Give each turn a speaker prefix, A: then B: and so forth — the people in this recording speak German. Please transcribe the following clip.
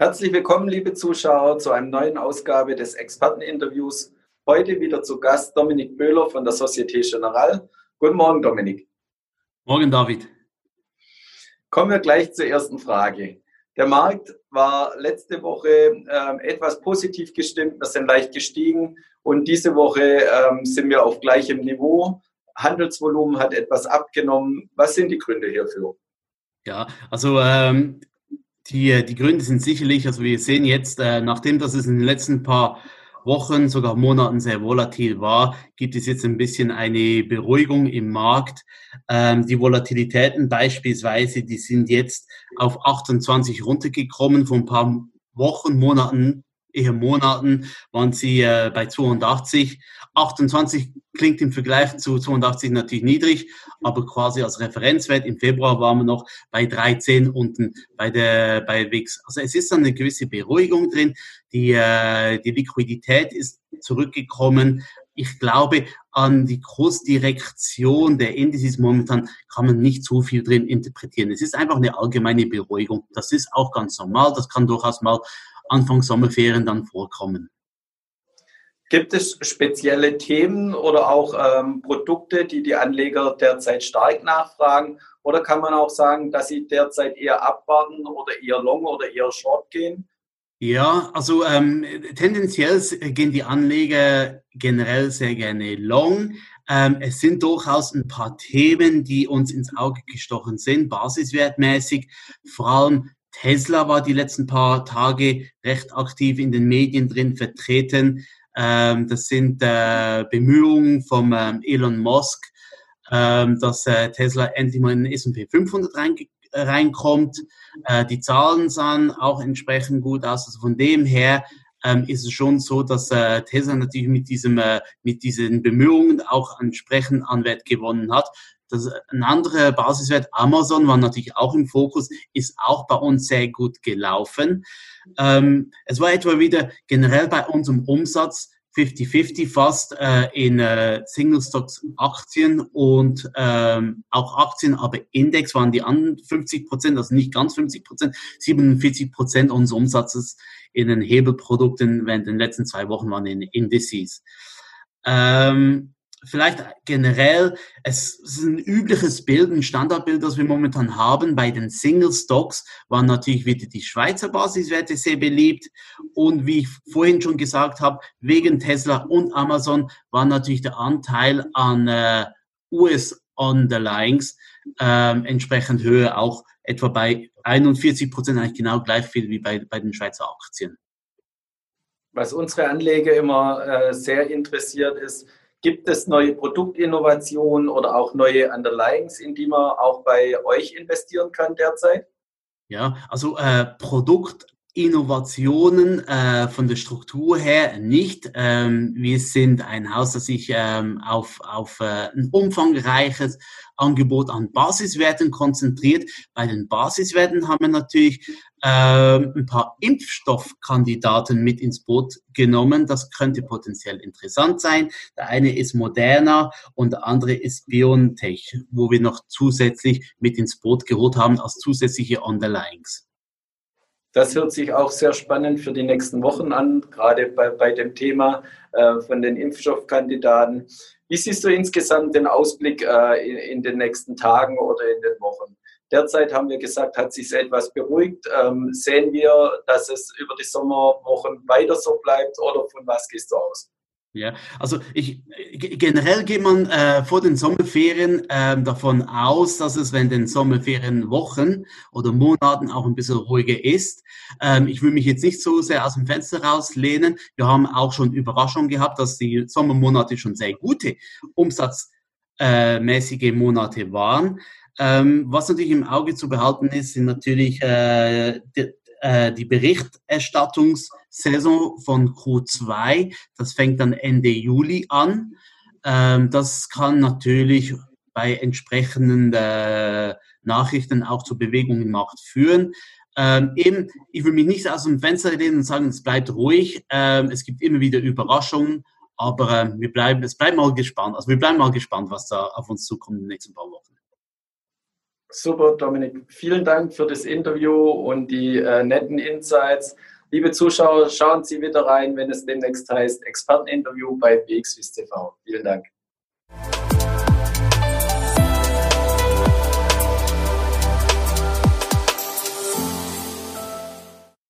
A: Herzlich willkommen, liebe Zuschauer, zu einer neuen Ausgabe des Experteninterviews. Heute wieder zu Gast Dominik Böhler von der Societe Generale. Guten Morgen, Dominik.
B: Morgen, David.
A: Kommen wir gleich zur ersten Frage. Der Markt war letzte Woche äh, etwas positiv gestimmt. Wir sind leicht gestiegen und diese Woche ähm, sind wir auf gleichem Niveau. Handelsvolumen hat etwas abgenommen. Was sind die Gründe hierfür?
B: Ja, also ähm, die, die Gründe sind sicherlich, also wir sehen jetzt, äh, nachdem das es in den letzten paar Wochen, sogar Monaten sehr volatil war, gibt es jetzt ein bisschen eine Beruhigung im Markt. Ähm, die Volatilitäten beispielsweise, die sind jetzt auf 28 runtergekommen von ein paar Wochen, Monaten eher Monaten waren sie äh, bei 82. 28 klingt im Vergleich zu 82 natürlich niedrig, aber quasi als Referenzwert im Februar waren wir noch bei 13 unten bei der bei WIX. Also es ist eine gewisse Beruhigung drin. Die, äh, die Liquidität ist zurückgekommen. Ich glaube, an die Kursdirektion der Indizes momentan kann man nicht so viel drin interpretieren. Es ist einfach eine allgemeine Beruhigung. Das ist auch ganz normal. Das kann durchaus mal Anfang Sommerferien dann vorkommen.
A: Gibt es spezielle Themen oder auch ähm, Produkte, die die Anleger derzeit stark nachfragen? Oder kann man auch sagen, dass sie derzeit eher abwarten oder eher long oder eher short gehen?
B: Ja, also ähm, tendenziell gehen die Anleger generell sehr gerne long. Ähm, es sind durchaus ein paar Themen, die uns ins Auge gestochen sind, basiswertmäßig. Vor allem Tesla war die letzten paar Tage recht aktiv in den Medien drin vertreten. Ähm, das sind äh, Bemühungen vom ähm, Elon Musk, ähm, dass äh, Tesla endlich mal in den S&P 500 rein, reinkommt. Äh, die Zahlen sahen auch entsprechend gut aus. Also von dem her ähm, ist es schon so, dass äh, Tesla natürlich mit diesem äh, mit diesen Bemühungen auch entsprechend an Wert gewonnen hat. Das, ein anderer Basiswert, Amazon, war natürlich auch im Fokus, ist auch bei uns sehr gut gelaufen. Ähm, es war etwa wieder generell bei unserem Umsatz 50-50 fast äh, in äh, Single Stocks Aktien und ähm, auch Aktien, aber Index waren die anderen 50 Prozent, also nicht ganz 50 Prozent, 47 Prozent unseres Umsatzes in den Hebelprodukten während den letzten zwei Wochen waren in Indices. Ähm, vielleicht generell, es ist ein übliches Bild, ein Standardbild, das wir momentan haben. Bei den Single Stocks waren natürlich wieder die Schweizer Basiswerte sehr beliebt. Und wie ich vorhin schon gesagt habe, wegen Tesla und Amazon war natürlich der Anteil an äh, US Underlyings ähm, entsprechend höher, auch etwa bei 41 Prozent, eigentlich genau gleich viel wie bei, bei den Schweizer Aktien.
A: Was unsere Anleger immer äh, sehr interessiert ist, Gibt es neue Produktinnovationen oder auch neue Underlyings, in die man auch bei euch investieren kann derzeit?
B: Ja, also äh, Produktinnovationen äh, von der Struktur her nicht. Ähm, wir sind ein Haus, das sich ähm, auf, auf äh, ein umfangreiches Angebot an Basiswerten konzentriert. Bei den Basiswerten haben wir natürlich ähm, ein paar Impfstoffkandidaten mit ins Boot genommen. Das könnte potenziell interessant sein. Der eine ist Moderna und der andere ist BioNTech, wo wir noch zusätzlich mit ins Boot geholt haben als zusätzliche Underlyings.
A: Das hört sich auch sehr spannend für die nächsten Wochen an, gerade bei, bei dem Thema äh, von den Impfstoffkandidaten. Wie siehst du insgesamt den Ausblick äh, in, in, den nächsten Tagen oder in den Wochen? Derzeit haben wir gesagt, hat sich etwas beruhigt. Ähm, sehen wir, dass es über die Sommerwochen weiter so bleibt oder von was gehst du aus?
B: Ja, also ich, generell geht man äh, vor den Sommerferien äh, davon aus, dass es wenn den Sommerferienwochen oder Monaten auch ein bisschen ruhiger ist. Ähm, ich will mich jetzt nicht so sehr aus dem Fenster rauslehnen. Wir haben auch schon Überraschungen gehabt, dass die Sommermonate schon sehr gute umsatzmäßige Monate waren. Ähm, was natürlich im Auge zu behalten ist, sind natürlich äh, die, äh, die Berichterstattungssaison von Q2. Das fängt dann Ende Juli an. Ähm, das kann natürlich bei entsprechenden äh, Nachrichten auch zu Bewegungen im Markt führen. Ähm, eben, ich will mich nicht aus dem Fenster lehnen und sagen, es bleibt ruhig. Ähm, es gibt immer wieder Überraschungen, aber äh, wir bleiben, es bleibt mal gespannt. Also wir bleiben mal gespannt, was da auf uns zukommt in den nächsten paar Wochen.
A: Super, Dominik. Vielen Dank für das Interview und die äh, netten Insights. Liebe Zuschauer, schauen Sie wieder rein, wenn es demnächst heißt Experteninterview bei BXWIS TV. Vielen Dank.